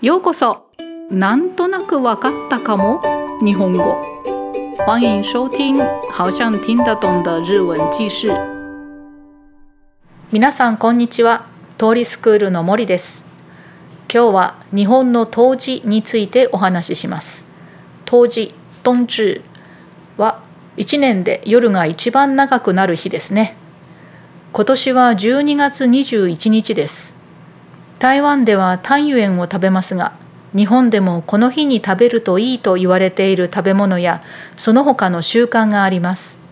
ようこそ。なんとなくわかったかも。日本語。欢迎收听好像听得懂的日文記事。皆さんこんにちは。通りスクールの森です。今日は日本の冬至についてお話しします。冬至冬至は1年で夜が一番長くなる日ですね。今年は12月21日です。台湾ではタンユエンを食べますが日本でもこの日に食べるといいと言われている食べ物やその他の習慣があります。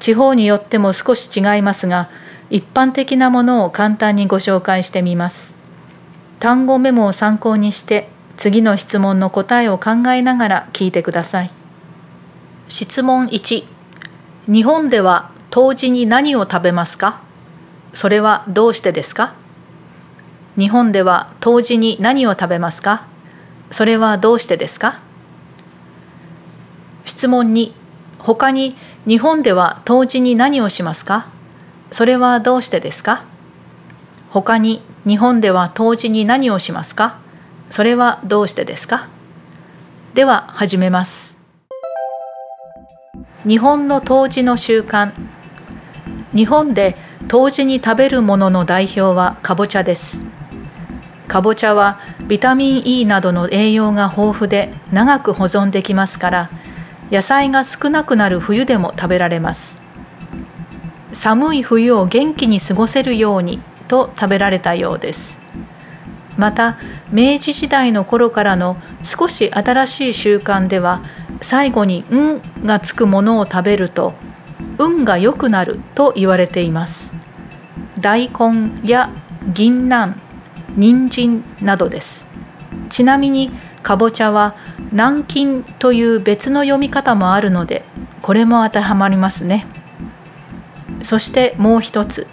地方によっても少し違いますが一般的なものを簡単にご紹介してみます。単語メモを参考にして次の質問の答えを考えながら聞いてください。質問1日本では冬至に何を食べますか？それはどうしてですか？日本では冬至に何を食べますか？それはどうしてですか？質問2他に日本では冬至に何をしますか？それはどうしてですか？他に日本では冬至に何をしますか？それはどうしてですか？では始めます。日本の冬至の習慣。日本で冬至に食べるものの代表はかぼちゃです。かぼちゃはビタミン E などの栄養が豊富で長く保存できますから野菜が少なくなる冬でも食べられます。寒い冬を元気に過ごせるようにと食べられたようです。また明治時代の頃からの少し新しい習慣では最後に「ん」がつくものを食べると運が良くなると言われています。大根や銀杏人参などです。ちなみにかぼちゃは南京という別の読み方もあるのでこれも当てはまりますね。そしてもう一つ。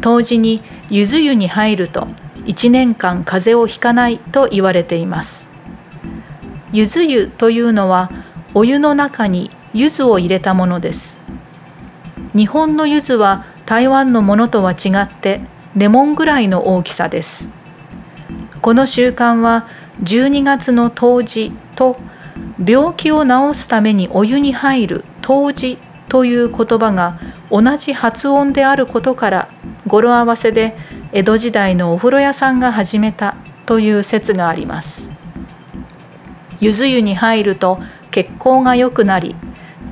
冬至にゆず湯に入ると1年間風邪をひかないと言われています。ゆず湯というのはお湯の中に柚子を入れたものです。日本の柚子は台湾のものとは違ってレモンぐらいの大きさです。この習慣は12月の冬至と病気を治すためにお湯に入る冬至という言葉が同じ発音であることから語呂合わせで江戸時代のお風呂屋さんが始めたという説があります。ゆず湯に入ると血行が良くなり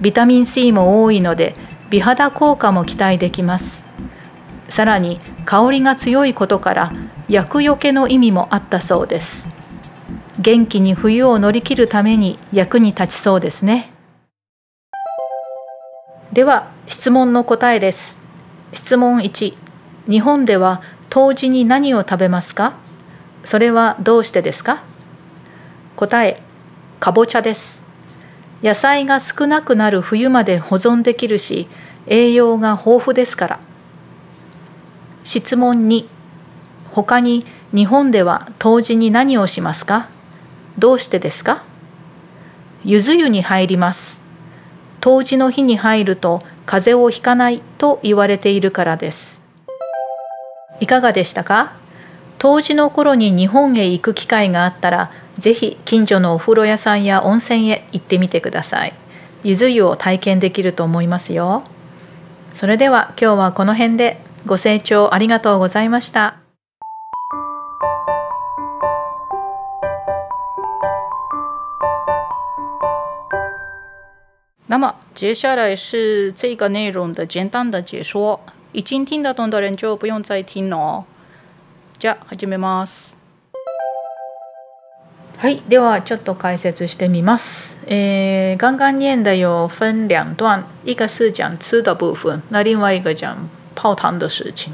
ビタミン C も多いので美肌効果も期待できます。さらに香りが強いことから厄除けの意味もあったそうです。元気に冬を乗り切るために役に立ちそうですね。では質問の答えです。質問1日本では冬至に何を食べますか？それはどうしてですか？答え。かぼちゃです。野菜が少なくなる冬まで保存できるし栄養が豊富ですから。質問2他に日本では冬至に何をしますか？どうしてですか？ゆず湯に入ります。冬至の日に入ると風邪をひかないと言われているからです。いかがでしたか？冬至の頃に日本へ行く機会があったら、ぜひ近所のお風呂屋さんや温泉へ行ってみてください。ゆず湯を体験できると思いますよ。それでは今日はこの辺でご清聴ありがとうございました。那么接下来是这个内容的简单的解说，已经听得懂的人就不用再听了哦。じゃあ始めます。はい、ではちょっと解説してみます。えー、刚刚念的有分两段，一个是讲吃的部分，那另外一个讲泡汤的事情。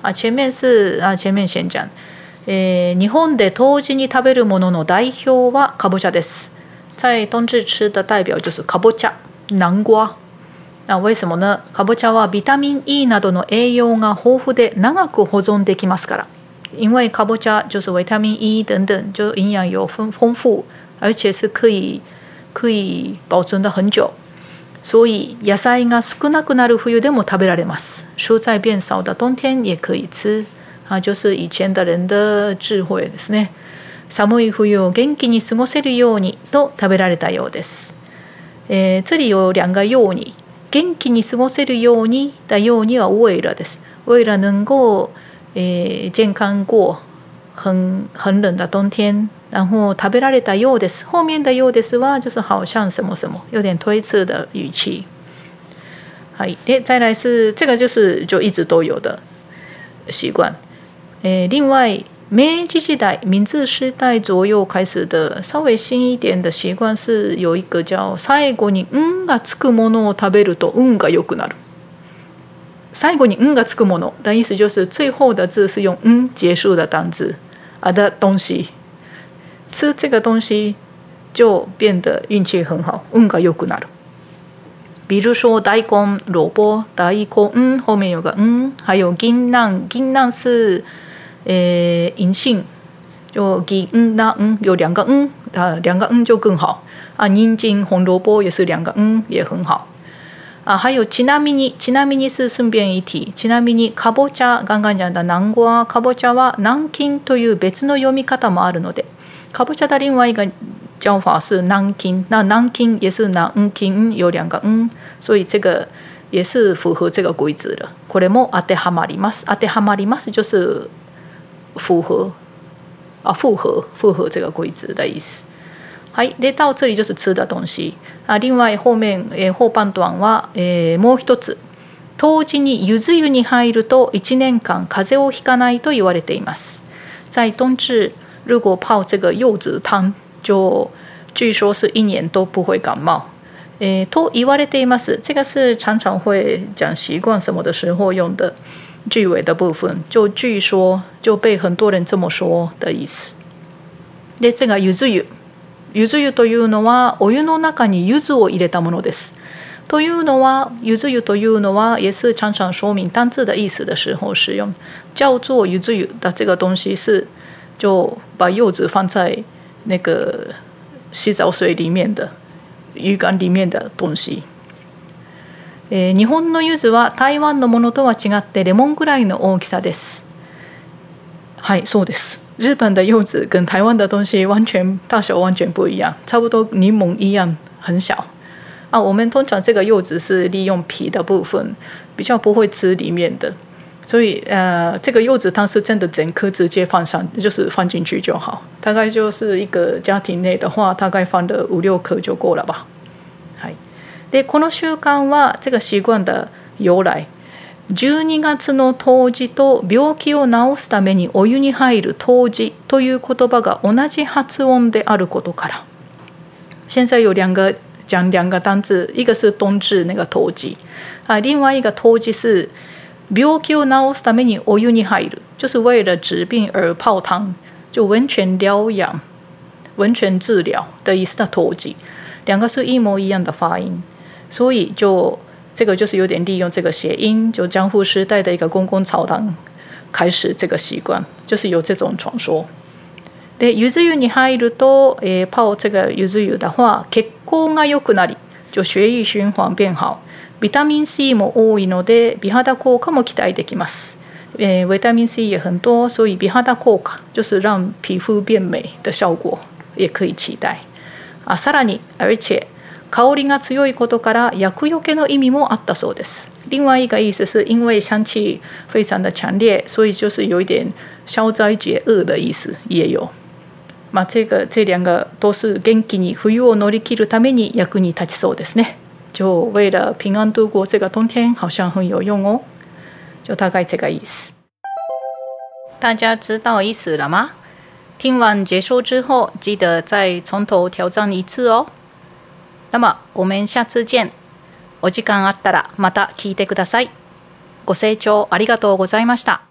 啊，前面是啊，前面先讲。えー、日本で冬至に食べるものの代表はかぼちゃです。在冬至吃的代表就是かぼちゃ。南瓜。那为什么呢？かぼちゃはビタミン E などの栄養が豊富で長く保存できますから。因为かぼちゃ就是维他命 E 等等，就营养有丰丰富，而且是可以可以保存的很久。所以野菜が少なくなる冬でも食べられます。蔬菜变少的冬天也可以吃。啊，就是以前的人的智慧ですね。寒い冬を元気に過ごせるようにと食べられたようです。えー、这里有两个ように元気に過ごせるように的ようには为了です。为了能够えー、健康过很很冷的冬天，然后食べられたようです。后面的ようですは就是好像什么什么，有点推测的语气。はい、で再来是这个就是就一直都有的习惯。诶，另外明治时代、明治时代左右开始的稍微新一点的习惯是有一个叫最後に運がつくものを食べると運が良くなる。最後に「ん」がつくもの的意思就是最後的字是用「ん」结束的单字啊的东西， 吃这个东西就变得运气很好，運が良くなる。比如说大根、萝卜、大根后面有个嗯，还有銀杏，銀杏是呃银杏，就銀那嗯有两个嗯啊两个嗯就更好啊，人参、红萝卜也是两个嗯也很好。あ还有ちなみにちなみに是顺便一提ちなみにかぼちゃガンガンじゃんだ南瓜かぼちゃは南京という別の読み方もあるのでかぼちゃ的另外一个叫法是南京那南京也是南嗯京有两个嗯所以这个也是符合这个规则的。これも当てはまります。当てはまります就是符合。啊符合符合这个规则的意思。はい、で到这里就是吃的东西。あ另外後面、えー、後半段は、えー、もう一つ。冬至に柚子湯に入ると1年間風邪をひかないと言われています。在冬至如果泡这个柚子汤就据说是一年都不会感冒诶，と言われています。这个是常常会讲习惯什么的时候用的句尾的部分，就据说就被很多人这么说的意思。で、这个柚子湯柚子湯というのはお湯の中に柚子を入れたものです。というのは柚子湯というのは也是常常说明单字的意思的时候使用。叫做柚子湯的这个东西是 就把柚子放在那个洗澡水里面的浴缸里面的东西。えー、日本の柚子は台湾のものとは違ってレモンぐらいの大きさです。はい、そうです。日本的柚子跟台湾的东西完全大小完全不一样，差不多柠檬一样很小啊。我们通常这个柚子是利用皮的部分，比较不会吃里面的，所以呃，这个柚子汤是真的整颗直接放上，就是放进去就好。大概就是一个家庭内的话，大概放的五六颗就够了吧。はい。でこの習慣は这个习惯的由来。12月の冬至と病気を治すためにお湯に入る冬至という言葉が同じ発音であることから現在有两个讲两个单字，一个是冬至那个冬至啊，另外一个冬至是 病気を治すためにお湯に入る，就是为了治病而泡汤，就温泉疗养、温泉治疗的意思的冬至，两个是一模一样的发音，所以就。这个就是有点利用这个谐音，就江户时代的一个公共澡堂开始这个习惯，就是有这种传说。で、柚子湯に入ると、えー、泡这个柚子湯的话，血行が良くなり、就血液循环变好。 ビタミン C も多いので、美肌効果も期待できます。えー维他命 C 也很多，所以美肌効果就是让皮肤变美的效果也可以期待。啊，さらに而且香りが強いことから厄除けの意味もあったそうです。另外一个意思是因为香气非常的强烈，所以就是有一点消灾解厄的意思也有。まあ这个这两个都是元気に冬を乗り切るために役に立ちそうですね。就为了平安度过这个冬天，好像很有用哦。就大概这个意思。大家知道意思了吗？听完结束之后，记得再从头挑战一次哦。那么我们下次见。お時間あったらまた聞いてください。ご清聴ありがとうございました。